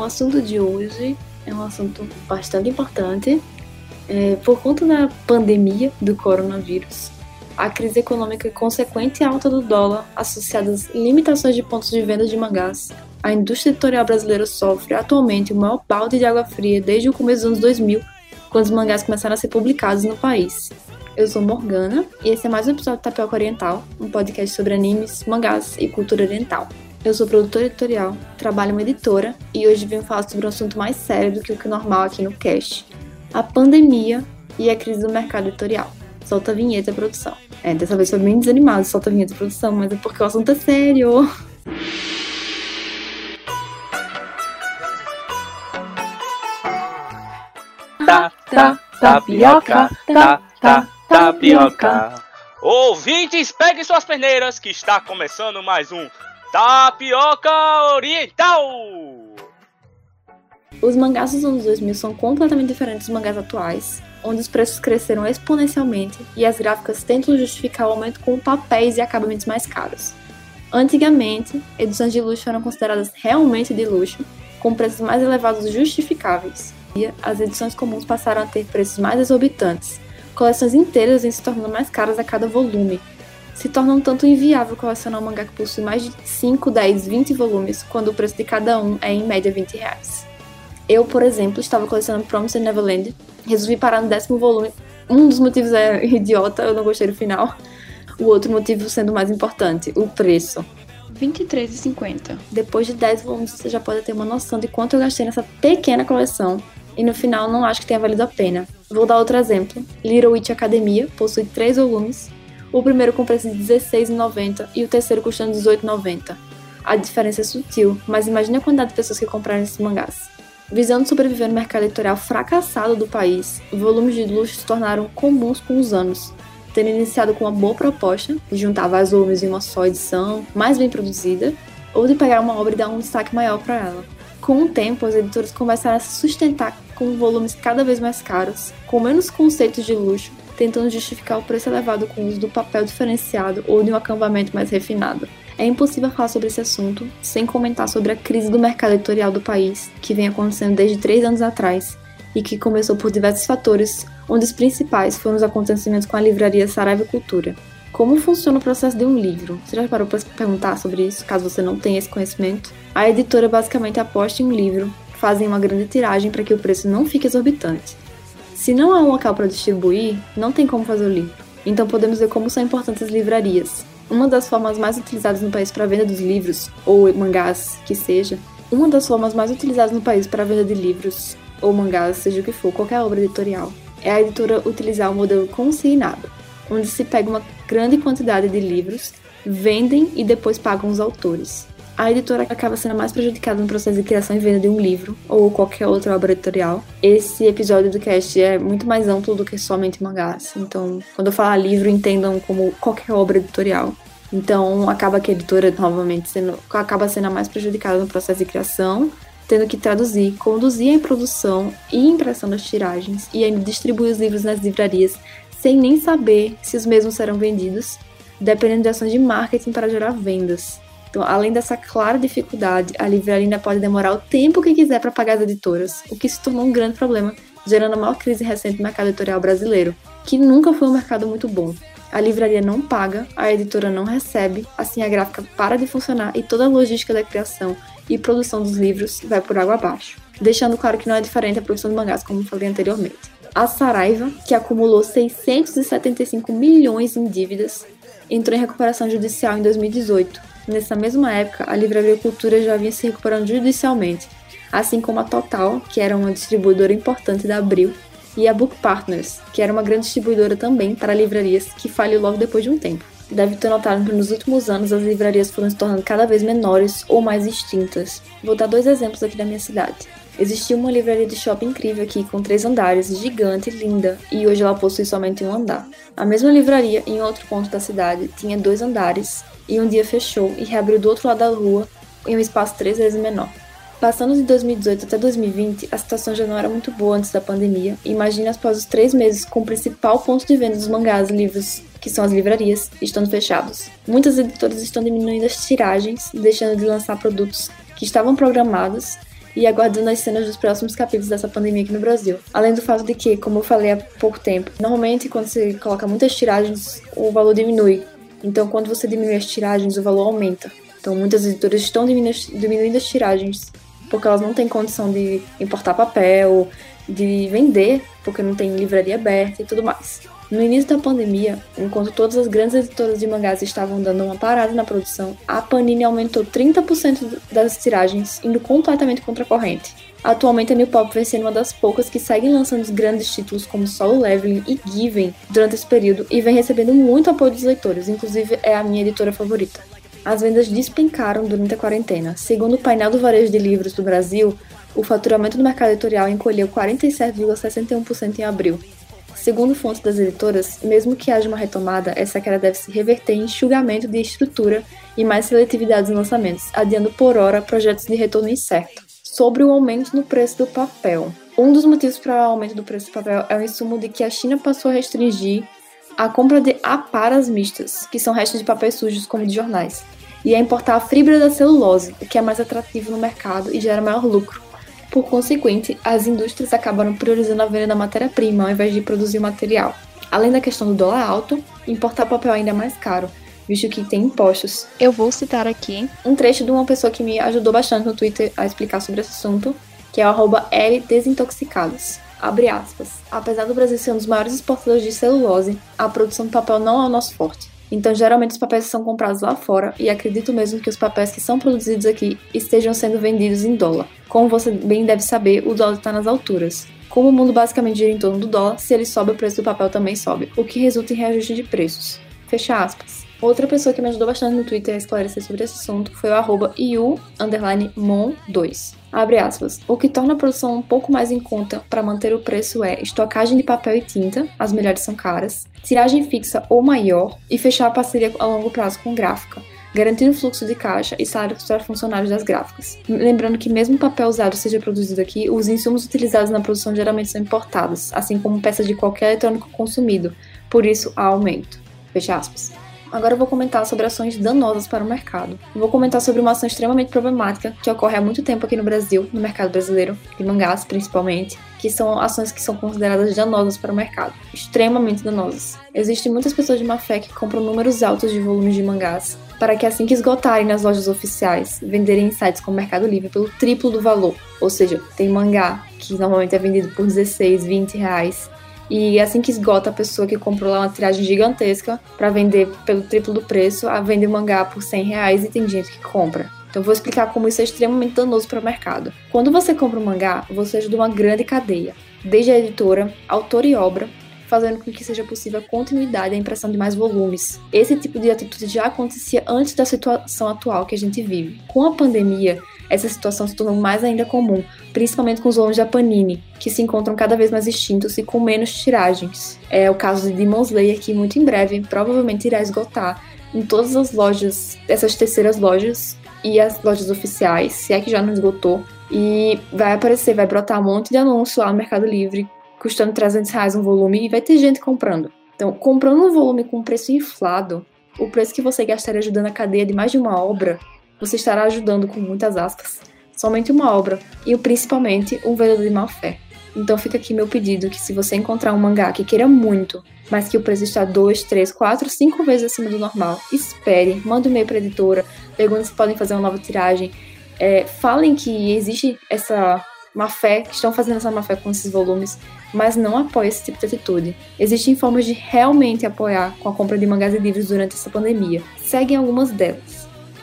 O assunto de hoje é um assunto bastante importante. É, por conta da pandemia do coronavírus, a crise econômica e consequente alta do dólar, associada às limitações de pontos de venda de mangás, a indústria editorial brasileira sofre atualmente o maior balde de água fria desde o começo dos anos 2000, quando os mangás começaram a ser publicados no país. Eu sou Morgana e esse é mais um episódio do Tapioca Oriental, um podcast sobre animes, mangás e cultura oriental. Eu sou produtora editorial, trabalho em uma editora e hoje venho falar sobre um assunto mais sério do que o que é normal aqui no cast: a pandemia e a crise do mercado editorial. Solta a vinheta, produção. É, dessa vez foi bem desanimado, solta a vinheta, produção, mas é porque o assunto é sério. Tá, tá, tapioca, tá, tá, tapioca. Ouvintes, peguem suas peneiras que está começando mais um Tapioca Oriental! Os mangás dos anos 2000 são completamente diferentes dos mangás atuais, onde os preços cresceram exponencialmente e as gráficas tentam justificar o aumento com papéis e acabamentos mais caros. Antigamente, edições de luxo eram consideradas realmente de luxo, com preços mais elevados justificáveis. As edições comuns passaram a ter preços mais exorbitantes, coleções inteiras vêm se tornando mais caras a cada volume, se torna um tanto inviável colecionar um mangá que possui mais de 5, 10, 20 volumes, quando o preço de cada um é em média 20 reais. Eu, por exemplo, estava colecionando Promised Neverland, resolvi parar no décimo volume. Um dos motivos é idiota, eu não gostei do final. O outro motivo sendo mais importante, o preço. R$23,50. Depois de 10 volumes, você já pode ter uma noção de quanto eu gastei nessa pequena coleção. E no final, não acho que tenha valido a pena. Vou dar outro exemplo. Little Witch Academia possui 3 volumes o primeiro com preço de R$16,90 e o terceiro custando R$18,90. A diferença é sutil, mas imagine a quantidade de pessoas que compraram esses mangás. Visando sobreviver no mercado editorial fracassado do país, volumes de luxo se tornaram comuns com os anos, tendo iniciado com uma boa proposta de juntar vários volumes em uma só edição, mais bem produzida, ou de pegar uma obra e dar um destaque maior para ela. Com o tempo, as editoras começaram a se sustentar com volumes cada vez mais caros, com menos conceitos de luxo tentando justificar o preço elevado com o uso do papel diferenciado ou de um acabamento mais refinado. É impossível falar sobre esse assunto sem comentar sobre a crise do mercado editorial do país, que vem acontecendo desde três anos atrás e que começou por diversos fatores, onde os principais foram os acontecimentos com a livraria Saraiva Cultura. Como funciona o processo de um livro? Você já parou para perguntar sobre isso, caso você não tenha esse conhecimento? A editora basicamente aposta em um livro, fazem uma grande tiragem para que o preço não fique exorbitante. Se não há um local para distribuir, não tem como fazer o livro. Então podemos ver como são importantes as livrarias. Uma das formas mais utilizadas no país para a venda dos livros, ou mangás, que seja, uma das formas mais utilizadas no país para venda de livros, ou mangás, seja o que for, qualquer obra editorial, é a editora utilizar o modelo consignado, onde se pega uma grande quantidade de livros, vendem e depois pagam os autores a editora acaba sendo mais prejudicada no processo de criação e venda de um livro ou qualquer outra obra editorial. Esse episódio do cast é muito mais amplo do que somente mangás. Então, quando eu falar livro, entendam como qualquer obra editorial. Então, acaba que a editora, novamente, sendo, acaba sendo mais prejudicada no processo de criação, tendo que traduzir, conduzir a produção e impressão das tiragens e ainda distribuir os livros nas livrarias sem nem saber se os mesmos serão vendidos, dependendo de ações de marketing para gerar vendas. Então, além dessa clara dificuldade, a livraria ainda pode demorar o tempo que quiser para pagar as editoras, o que se tornou um grande problema, gerando a maior crise recente do mercado editorial brasileiro, que nunca foi um mercado muito bom. A livraria não paga, a editora não recebe, assim a gráfica para de funcionar e toda a logística da criação e produção dos livros vai por água abaixo. Deixando claro que não é diferente a produção de mangás, como falei anteriormente. A Saraiva, que acumulou 675 milhões em dívidas, entrou em recuperação judicial em 2018 Nessa mesma época, a Livraria Cultura já vinha se recuperando judicialmente, assim como a Total, que era uma distribuidora importante da Abril, e a Book Partners, que era uma grande distribuidora também para livrarias, que faliu logo depois de um tempo. Deve ter notado que nos últimos anos as livrarias foram se tornando cada vez menores ou mais extintas. Vou dar dois exemplos aqui da minha cidade. Existia uma livraria de shopping incrível aqui, com três andares, gigante linda, e hoje ela possui somente um andar. A mesma livraria, em outro ponto da cidade, tinha dois andares e um dia fechou e reabriu do outro lado da rua em um espaço três vezes menor. Passando de 2018 até 2020, a situação já não era muito boa antes da pandemia. Imagine após os três meses com o principal ponto de venda dos mangás e livros, que são as livrarias, estando fechados. Muitas editoras estão diminuindo as tiragens, deixando de lançar produtos que estavam programados e aguardando as cenas dos próximos capítulos dessa pandemia aqui no Brasil. Além do fato de que, como eu falei há pouco tempo, normalmente quando você coloca muitas tiragens, o valor diminui. Então, quando você diminui as tiragens, o valor aumenta. Então, muitas editoras estão diminuindo as tiragens porque elas não têm condição de importar papel, de vender, porque não tem livraria aberta e tudo mais. No início da pandemia, enquanto todas as grandes editoras de mangás estavam dando uma parada na produção, a Panini aumentou 30% das tiragens, indo completamente contra a corrente. Atualmente, a New Pop vem sendo uma das poucas que seguem lançando os grandes títulos como Solo Leveling e Given durante esse período e vem recebendo muito apoio dos leitores, inclusive é a minha editora favorita. As vendas despencaram durante a quarentena. Segundo o painel do varejo de livros do Brasil, o faturamento do mercado editorial encolheu 47,61% em abril. Segundo fontes das editoras, mesmo que haja uma retomada, essa queda deve se reverter em enxugamento de estrutura e mais seletividade nos lançamentos, adiando por hora projetos de retorno incerto. Sobre o aumento no preço do papel. Um dos motivos para o aumento do preço do papel é o insumo de que a China passou a restringir a compra de aparas mistas, que são restos de papéis sujos como de jornais, e a importar a fibra da celulose, que é mais atrativo no mercado e gera maior lucro. Por consequente, as indústrias acabaram priorizando a venda da matéria-prima ao invés de produzir o material. Além da questão do dólar alto, importar papel ainda é mais caro, visto que tem impostos. Eu vou citar aqui um trecho de uma pessoa que me ajudou bastante no Twitter a explicar sobre esse assunto, que é o arroba Desintoxicados. Abre aspas. Apesar do Brasil ser um dos maiores exportadores de celulose, a produção de papel não é o nosso forte. Então, geralmente, os papéis são comprados lá fora e acredito mesmo que os papéis que são produzidos aqui estejam sendo vendidos em dólar. Como você bem deve saber, o dólar está nas alturas. Como o mundo basicamente gira em torno do dólar, se ele sobe, o preço do papel também sobe, o que resulta em reajuste de preços. Fecha aspas. Outra pessoa que me ajudou bastante no Twitter a esclarecer sobre esse assunto foi o arroba iu_mon2. Abre aspas. O que torna a produção um pouco mais em conta para manter o preço é estocagem de papel e tinta, as melhores são caras, tiragem fixa ou maior e fechar a parceria a longo prazo com gráfica, garantindo fluxo de caixa e salários para funcionários das gráficas. Lembrando que mesmo o papel usado seja produzido aqui, os insumos utilizados na produção geralmente são importados, assim como peças de qualquer eletrônico consumido, por isso há aumento. Fecha aspas. Agora eu vou comentar sobre ações danosas para o mercado. Eu vou comentar sobre uma ação extremamente problemática que ocorre há muito tempo aqui no Brasil, no mercado brasileiro, de mangás principalmente, que são ações que são consideradas danosas para o mercado, extremamente danosas. Existem muitas pessoas de má fé que compram números altos de volumes de mangás para que assim que esgotarem nas lojas oficiais, venderem em sites como Mercado Livre pelo triplo do valor. Ou seja, tem mangá que normalmente é vendido por 16, 20 reais e assim que esgota a pessoa que comprou lá uma tiragem gigantesca para vender pelo triplo do preço, a vende o mangá por 100 reais e tem gente que compra. Então vou explicar como isso é extremamente danoso para o mercado. Quando você compra um mangá, você ajuda uma grande cadeia, desde a editora, autor e obra, fazendo com que seja possível a continuidade e a impressão de mais volumes. Esse tipo de atitude já acontecia antes da situação atual que a gente vive. Com a pandemia, essa situação se tornou mais ainda comum, principalmente com os volumes da Panini, que se encontram cada vez mais extintos e com menos tiragens. É o caso de Demon Slayer, que muito em breve provavelmente irá esgotar em todas as lojas, essas terceiras lojas e as lojas oficiais, se é que já não esgotou. E vai aparecer, vai brotar um monte de anúncio lá no Mercado Livre custando 300 reais um volume e vai ter gente comprando. Então, comprando um volume com preço inflado, o preço que você gastaria ajudando a cadeia de mais de uma obra, você estará ajudando com muitas aspas, somente uma obra e principalmente um vendedor de má fé. Então fica aqui meu pedido que se você encontrar um mangá que queira muito, mas que o preço está 2, 3, 4, 5 vezes acima do normal, espere, manda um e-mail para a editora, pergunte se podem fazer uma nova tiragem, é, falem que existe essa má fé, que estão fazendo essa má fé com esses volumes, mas não apoia esse tipo de atitude. Existem formas de realmente apoiar com a compra de mangás e livros durante essa pandemia. Seguem algumas delas.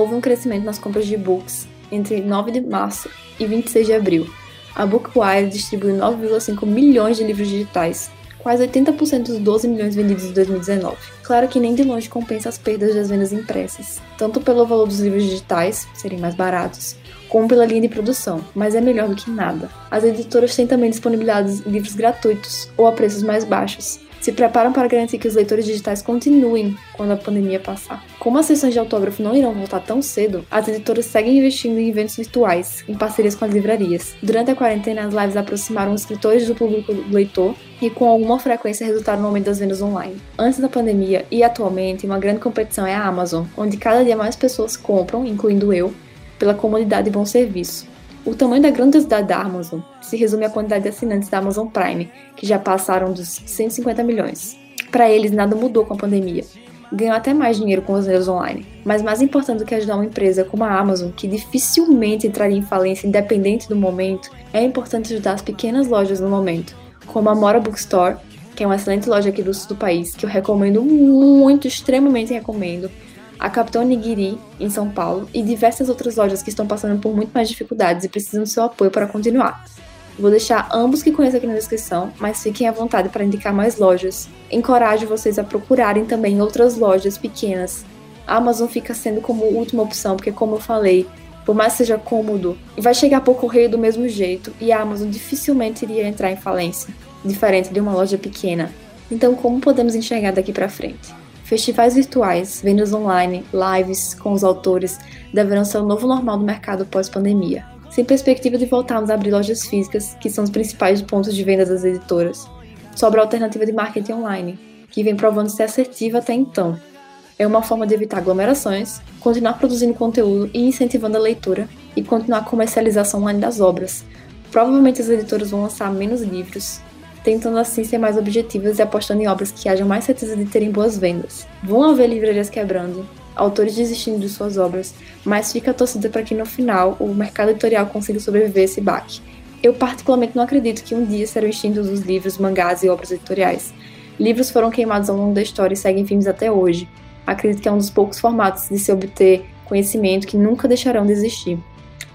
Houve um crescimento nas compras de books entre 9 de março e 26 de abril. A Bookwire distribuiu 9,5 milhões de livros digitais, quase 80% dos 12 milhões vendidos em 2019. Claro que nem de longe compensa as perdas das vendas impressas, tanto pelo valor dos livros digitais serem mais baratos, como pela linha de produção, mas é melhor do que nada. As editoras têm também disponibilidade livros gratuitos ou a preços mais baixos. Se preparam para garantir que os leitores digitais continuem quando a pandemia passar. Como as sessões de autógrafo não irão voltar tão cedo, as editoras seguem investindo em eventos virtuais, em parcerias com as livrarias. Durante a quarentena, as lives aproximaram os escritores do público do leitor e com alguma frequência resultaram no aumento das vendas online. Antes da pandemia e atualmente, uma grande competição é a Amazon, onde cada dia mais pessoas compram, incluindo eu, pela comodidade e bom serviço. O tamanho da grandiosidade da Amazon se resume à quantidade de assinantes da Amazon Prime, que já passaram dos 150 milhões. Para eles, nada mudou com a pandemia. Ganham até mais dinheiro com as vendas online. Mas mais importante do que ajudar uma empresa como a Amazon, que dificilmente entraria em falência independente do momento, é importante ajudar as pequenas lojas no momento, como a Mora Bookstore, que é uma excelente loja aqui do sul do país, que eu recomendo muito, extremamente recomendo, a Capitão Nigiri, em São Paulo, e diversas outras lojas que estão passando por muito mais dificuldades e precisam do seu apoio para continuar. Vou deixar ambos que conheço aqui na descrição, mas fiquem à vontade para indicar mais lojas. Encorajo vocês a procurarem também outras lojas pequenas. A Amazon fica sendo como última opção, porque como eu falei, por mais que seja cômodo, vai chegar por correio do mesmo jeito e a Amazon dificilmente iria entrar em falência, diferente de uma loja pequena. Então, como podemos enxergar daqui para frente? Festivais virtuais, vendas online, lives com os autores deverão ser o novo normal do mercado pós-pandemia sem perspectiva de voltarmos a abrir lojas físicas, que são os principais pontos de venda das editoras. Sobra a alternativa de marketing online, que vem provando ser assertiva até então. É uma forma de evitar aglomerações, continuar produzindo conteúdo e incentivando a leitura, e continuar a comercialização online das obras. Provavelmente as editoras vão lançar menos livros, tentando assim ser mais objetivas e apostando em obras que hajam mais certeza de terem boas vendas. Vão haver livrarias quebrando, autores desistindo de suas obras, mas fica a torcida para que no final o mercado editorial consiga sobreviver a esse baque. Eu particularmente não acredito que um dia serão extintos os livros, mangás e obras editoriais. Livros foram queimados ao longo da história e seguem firmes até hoje. Acredito que é um dos poucos formatos de se obter conhecimento que nunca deixarão de existir.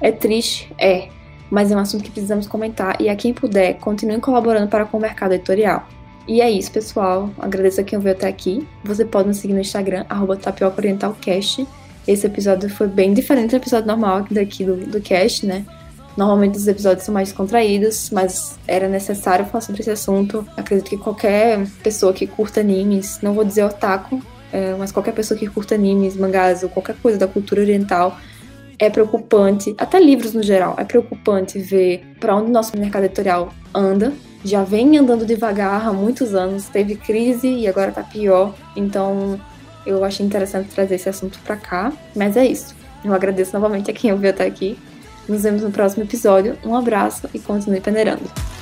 É triste? É, mas é um assunto que precisamos comentar e a quem puder, continue colaborando para com o mercado editorial. E é isso, pessoal. Agradeço a quem ouviu até aqui. Você pode nos seguir no Instagram, arroba tapiocaorientalcast. Esse episódio foi bem diferente do episódio normal daqui do, do cast, né? Normalmente os episódios são mais contraídos, mas era necessário falar sobre esse assunto. Acredito que qualquer pessoa que curta animes, não vou dizer otaku, é, mas qualquer pessoa que curta animes, mangás ou qualquer coisa da cultura oriental, é preocupante, até livros no geral, é preocupante ver para onde nosso mercado editorial anda já vem andando devagar há muitos anos, teve crise e agora tá pior. Então eu achei interessante trazer esse assunto para cá. Mas é isso. Eu agradeço novamente a quem ouviu até aqui. Nos vemos no próximo episódio. Um abraço e continue peneirando.